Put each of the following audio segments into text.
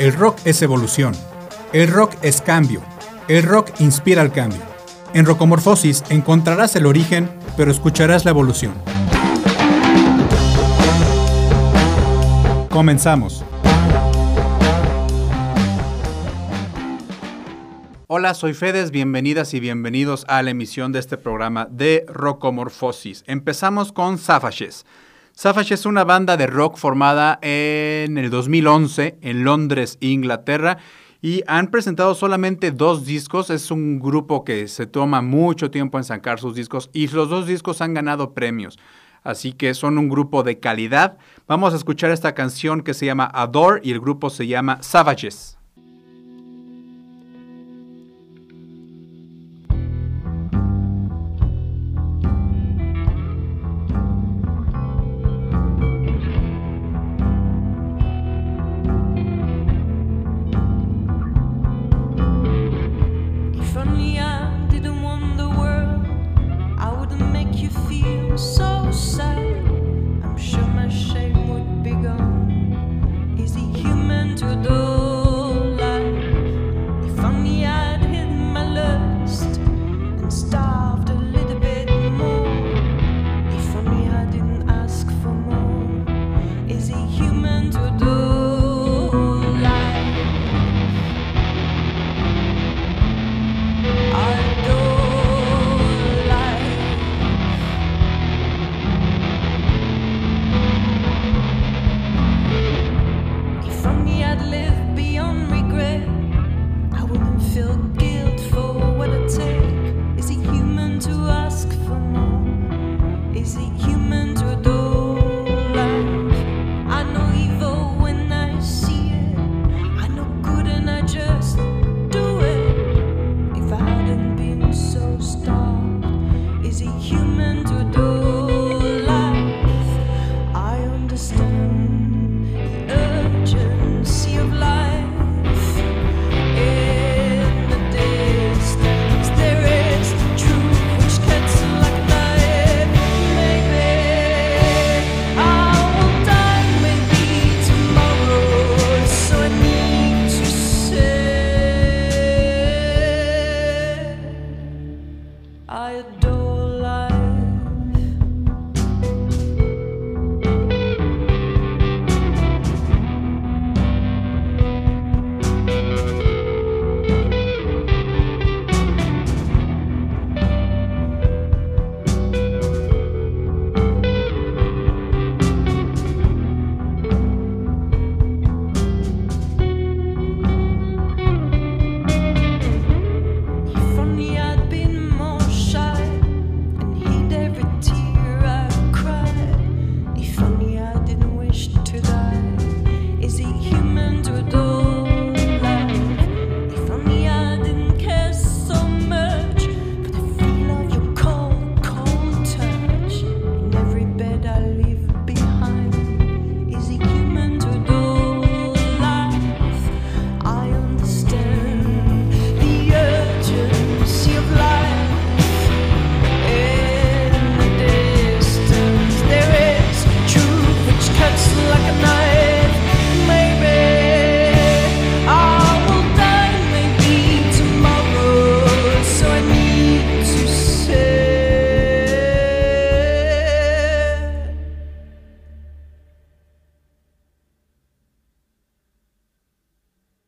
El rock es evolución. El rock es cambio. El rock inspira al cambio. En Rocomorfosis encontrarás el origen, pero escucharás la evolución. Comenzamos. Hola, soy Fedes, bienvenidas y bienvenidos a la emisión de este programa de Rocomorfosis. Empezamos con Savages. Savage es una banda de rock formada en el 2011 en Londres, Inglaterra. Y han presentado solamente dos discos. Es un grupo que se toma mucho tiempo en sacar sus discos y los dos discos han ganado premios. Así que son un grupo de calidad. Vamos a escuchar esta canción que se llama Adore y el grupo se llama Savages.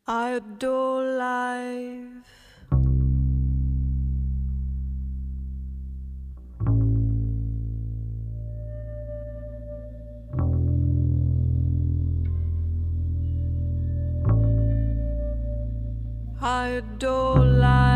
I adore life. I adore life.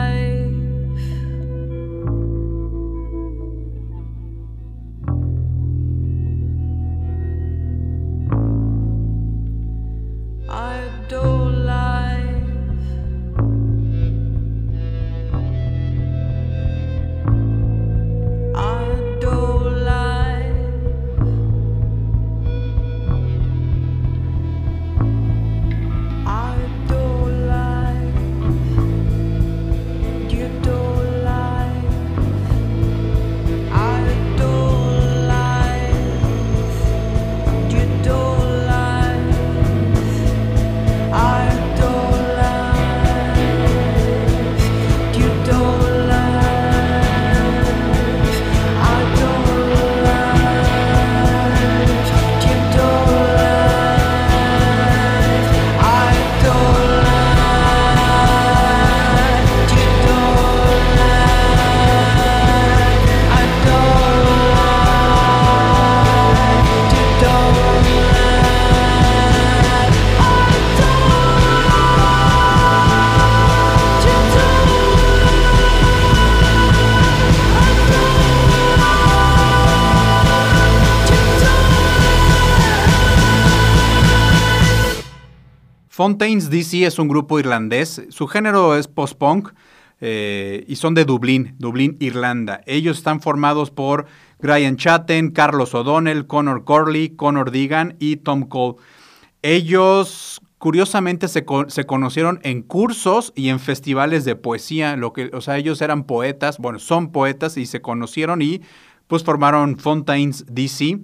Fontaines DC es un grupo irlandés, su género es post-punk eh, y son de Dublín, Dublín, Irlanda. Ellos están formados por Brian Chatten, Carlos O'Donnell, Connor Corley, Connor Deegan y Tom Cole. Ellos curiosamente se, se, conocieron en cursos y en festivales de poesía, lo que, o sea, ellos eran poetas, bueno, son poetas y se conocieron y pues formaron Fontaines DC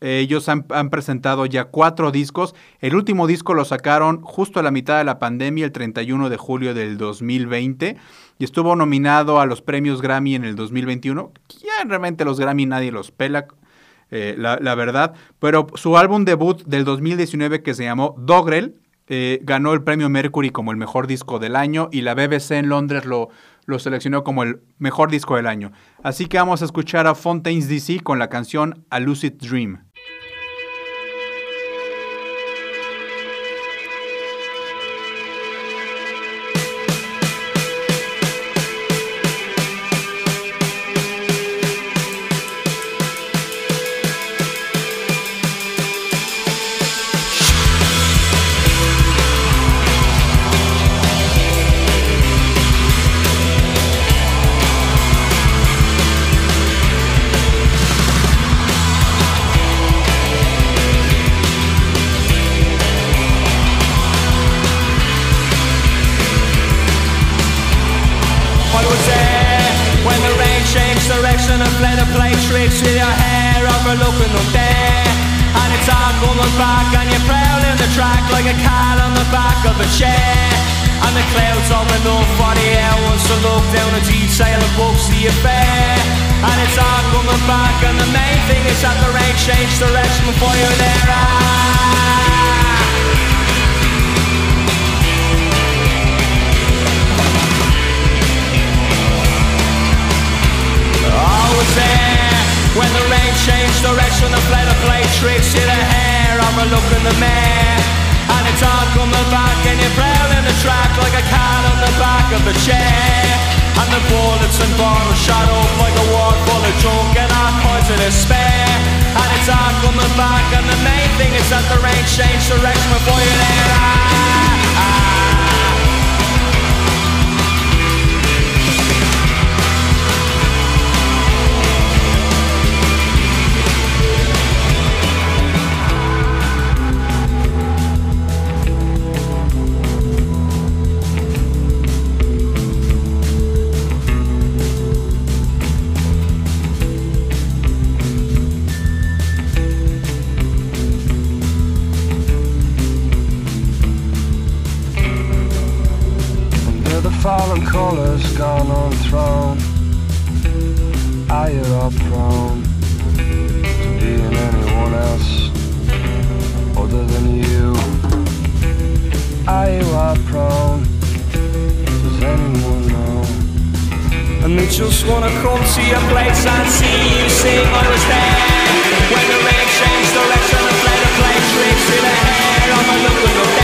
ellos han, presentado ya cuatro discos. El último disco lo sacaron justo a la mitad de la pandemia, el 31 de julio del 2020, y estuvo nominado a los premios Grammy en el 2021. Ya realmente los Grammy nadie los pela, eh, la, verdad. Pero su álbum debut del 2019 que se llamó Dogrel eh, ganó el premio Mercury como el mejor disco del año y la BBC en Londres lo, lo seleccionó como el mejor disco del año. Así que vamos a escuchar a Fontaine's DC con la canción A Lucid Dream. look there And it's all coming back And you're prowling the track Like a cat on the back of a chair. And the clouds on the north frontier Wants to look down the detail of books the affair. And it's all coming back And the main thing is that the rain changed the rest before you there. Ah. Oh, it's there. When the rain changed direction and play the play tricks in the hair. Of a look in the mirror And it's all coming back and you're playing the track like a cat on the back of a chair. And the bullets and bottles shot up like a war full of junk and all kinds of despair. And it's all coming back and the main thing is that the rain changed direction before you there fallen colors gone on unthrown. I am prone to being anyone else other than you. I are prone. Does anyone know? And they just wanna come to your place and see you sing. I was there when the rain changed direction and played a play tricks in the hair. I'm a looking up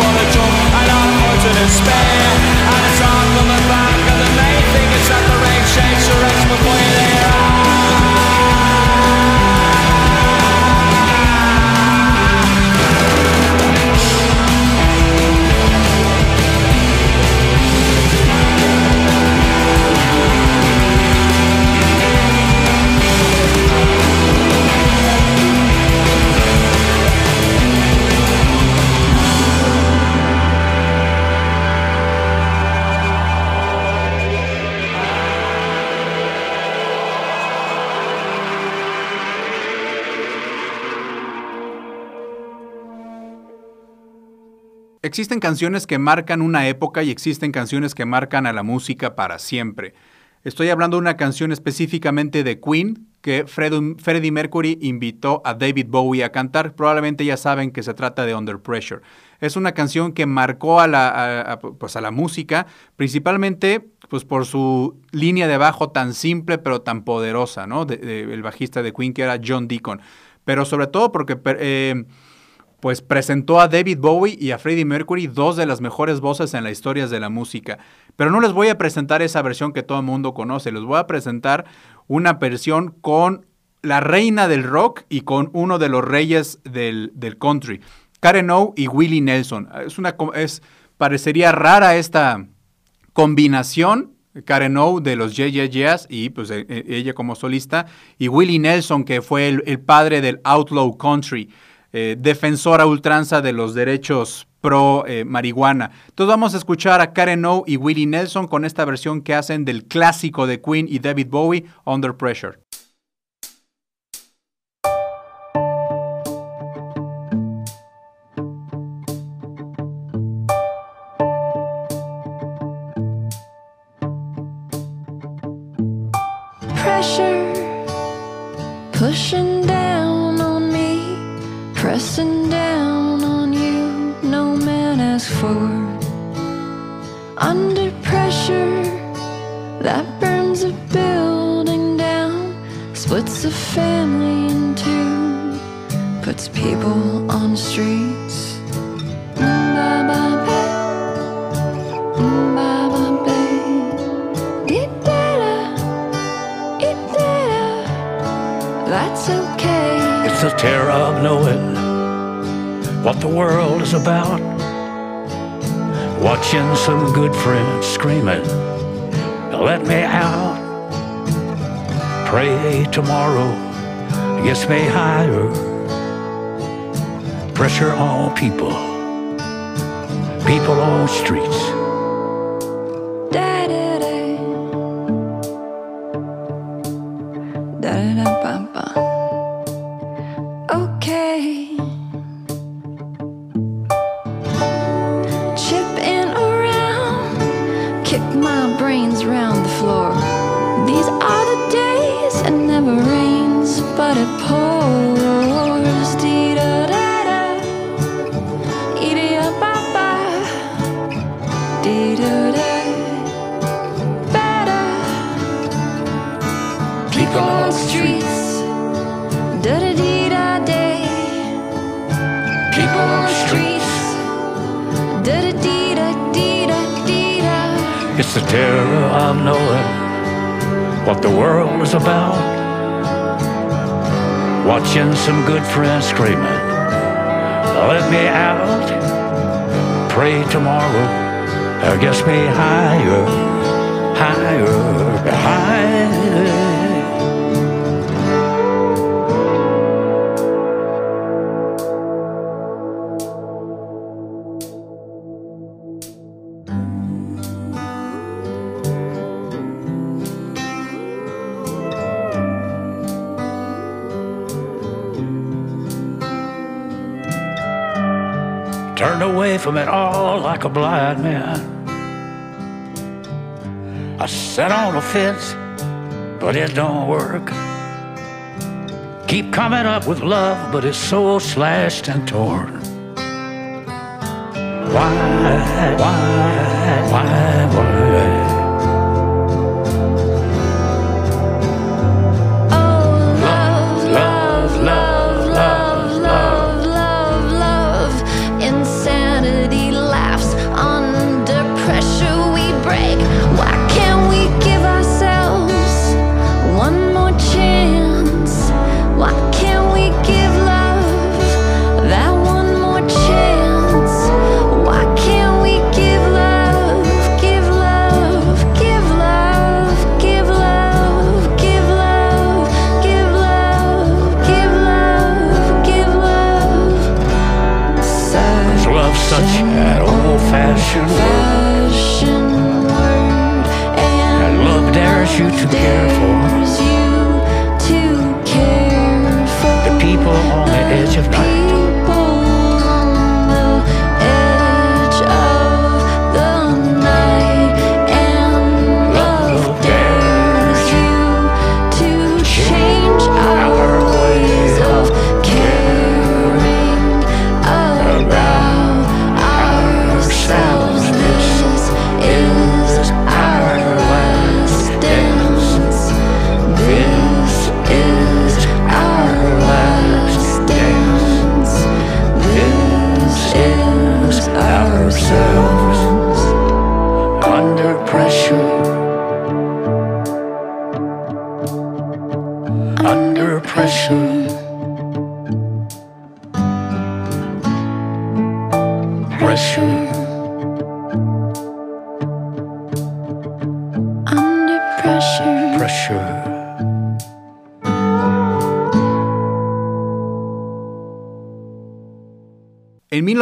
existen canciones que marcan una época y existen canciones que marcan a la música para siempre. Estoy hablando de una canción específicamente de Queen que Freddie Mercury invitó a David Bowie a cantar. Probablemente ya saben que se trata de Under Pressure. Es una canción que marcó a la, pues a la música, principalmente pues por su línea de bajo tan simple pero tan poderosa, ¿no? De, el bajista de Queen que era John Deacon. Pero sobre todo porque... Eh, pues presentó a David Bowie y a Freddie Mercury, dos de las mejores voces en la historia de la música. Pero no les voy a presentar esa versión que todo el mundo conoce, les voy a presentar una versión con la reina del rock y con uno de los reyes del, country, Karen O y Willie Nelson. Es una, es, parecería rara esta combinación, Karen O de los Jazz y pues e, e, ella como solista, y Willie Nelson, que fue el, padre del outlaw country, eh, defensora ultranza de los derechos pro eh, marihuana. Entonces vamos a escuchar a Karen O y Willie Nelson con esta versión que hacen del clásico de Queen y David Bowie, Under Pressure. Pressing down on you. No man asked for. Under pressure that burns a building down, splits a family in two, puts people on streets. That's okay. It's a terror of knowing what the world is about. Watching some good friends screaming, let me out. Pray tomorrow gets me higher. Pressure on people, people on streets. It's the terror of knowing what the world is about. Watching some good friends screaming, let me out. Pray tomorrow, I'll get me higher, higher, higher. From it all like a blind man. I sat on a fence, but it don't work. Keep coming up with love, but it's so slashed and torn. Why, why, why, why? such an old-fashioned word. I love dares you to care for. The people on the edge of night.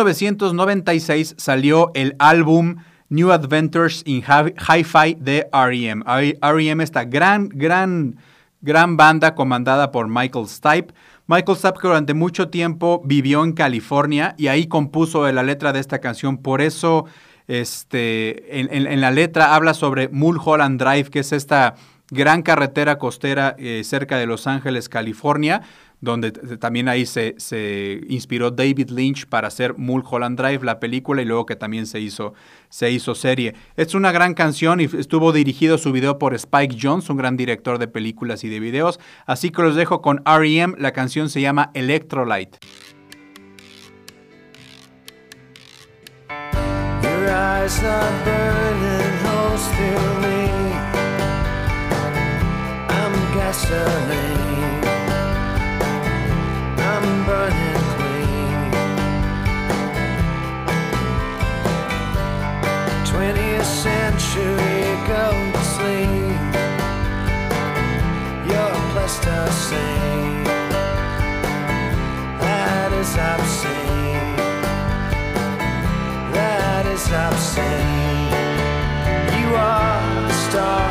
1996 salió el álbum New Adventures in Hi- Hi-Fi de R.E.M. R.E.M. esta gran, gran, gran banda comandada por Michael Stipe. Michael Stipe durante mucho tiempo vivió en California y ahí compuso la letra de esta canción. Por eso este, en la letra habla sobre Mulholland Drive, que es esta gran carretera costera eh, cerca de Los Ángeles, California, donde también ahí se, se inspiró David Lynch para hacer Mulholland Drive, la película, y luego que también se hizo, se hizo serie. Es una gran canción y estuvo dirigido su video por Spike Jones, un gran director de películas y de videos. Así que los dejo con R.E.M. La canción se llama Electrolyte. 20th century go to sleep. You're plasticine. That is obscene that is obscene. You are the star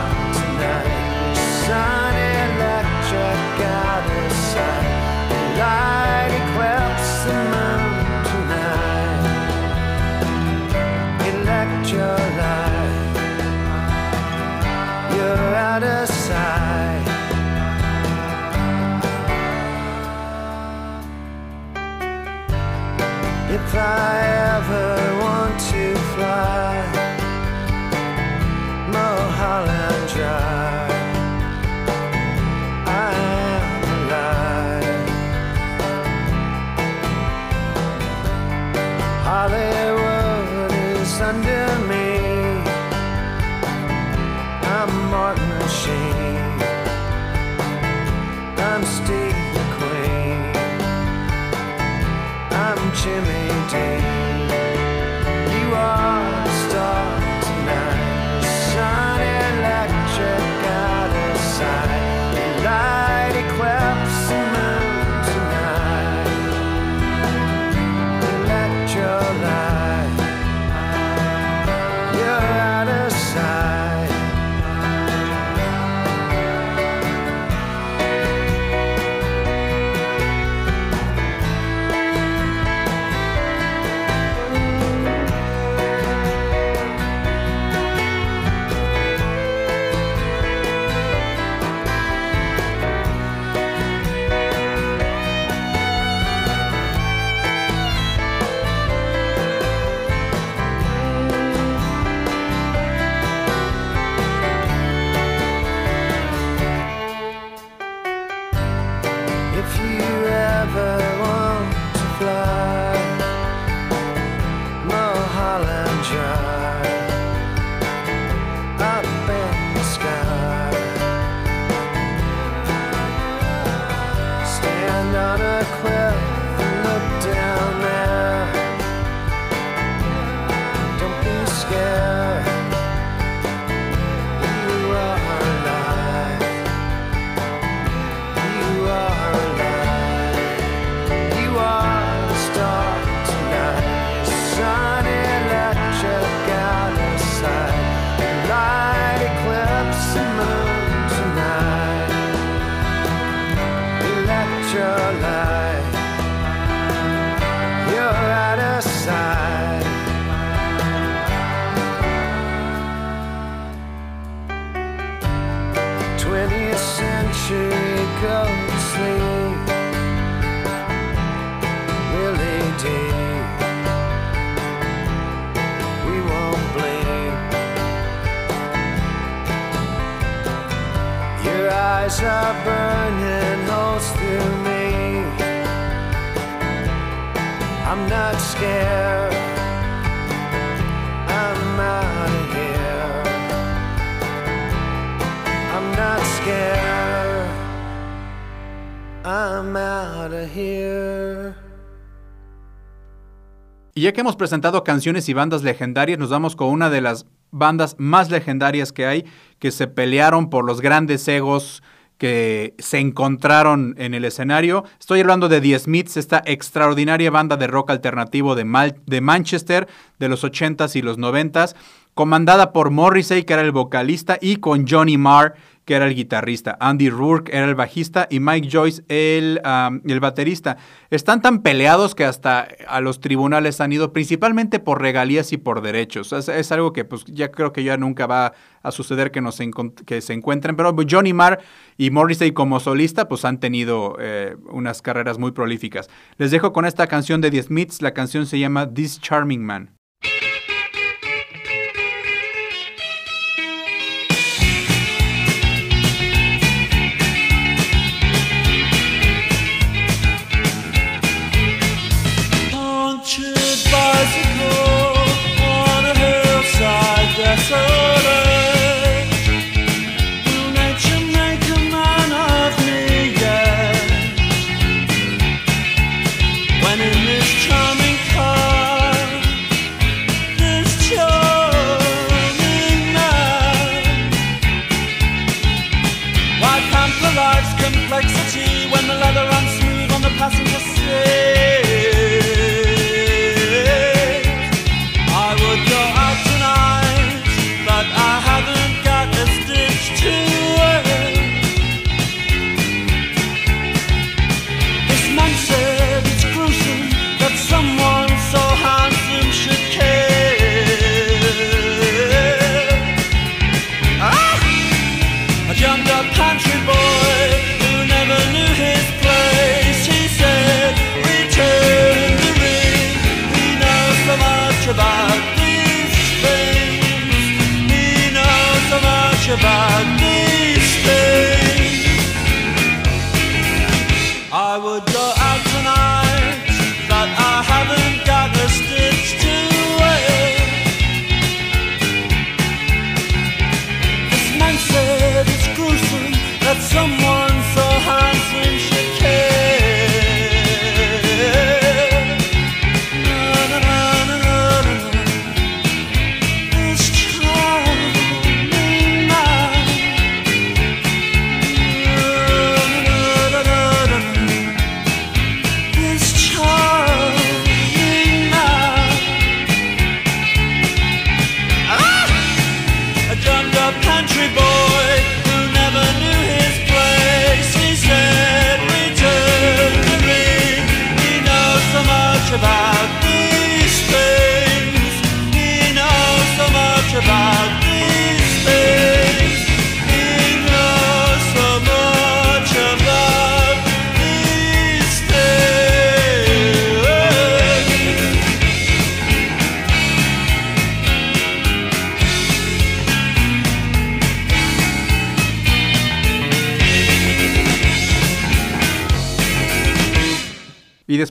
I'm not scared. I'm not scared. Y ya que hemos presentado canciones y bandas legendarias, nos vamos con una de las bandas más legendarias que hay, que se pelearon por los grandes egos que se encontraron en el escenario. Estoy hablando de The Smiths, esta extraordinaria banda de rock alternativo de, Mal- de Manchester de los 80s y los 90s, comandada por Morrissey, que era el vocalista, y con Johnny Marr, que era el guitarrista. Andy Rourke era el bajista y Mike Joyce el, um, el baterista. Están tan peleados que hasta a los tribunales han ido, principalmente por regalías y por derechos. Es, es algo que pues ya creo que ya nunca va a suceder que, nos que se encuentren. Pero Johnny Marr y Morrissey como solista pues han tenido eh, unas carreras muy prolíficas. Les dejo con esta canción de The Smiths. La canción se llama This Charming Man.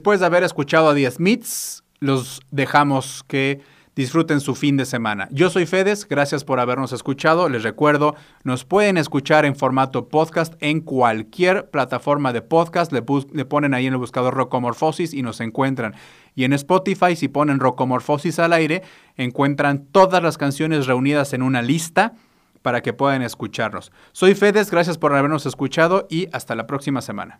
Después de haber escuchado a The Smiths, los dejamos que disfruten su fin de semana. Yo soy Fedes, gracias por habernos escuchado. Les recuerdo, nos pueden escuchar en formato podcast en cualquier plataforma de podcast. Le, le ponen ahí en el buscador Rocomorfosis y nos encuentran. Y en Spotify, si ponen Rocomorfosis al aire, encuentran todas las canciones reunidas en una lista para que puedan escucharnos. Soy Fedes, gracias por habernos escuchado y hasta la próxima semana.